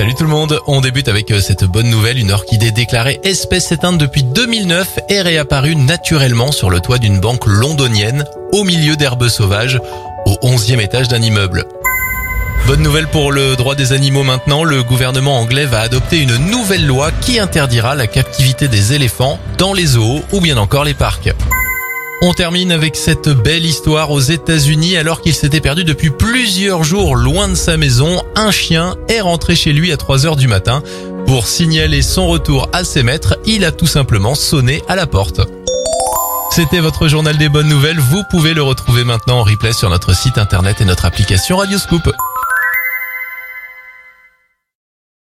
Salut tout le monde, on débute avec euh, cette bonne nouvelle, une orchidée déclarée espèce éteinte depuis 2009 est réapparue naturellement sur le toit d'une banque londonienne au milieu d'herbes sauvages au 11e étage d'un immeuble. Bonne nouvelle pour le droit des animaux maintenant, le gouvernement anglais va adopter une nouvelle loi qui interdira la captivité des éléphants dans les zoos ou bien encore les parcs. On termine avec cette belle histoire aux États-Unis alors qu'il s'était perdu depuis plusieurs jours loin de sa maison. Un chien est rentré chez lui à 3 heures du matin. Pour signaler son retour à ses maîtres, il a tout simplement sonné à la porte. C'était votre journal des bonnes nouvelles. Vous pouvez le retrouver maintenant en replay sur notre site internet et notre application Radioscoop.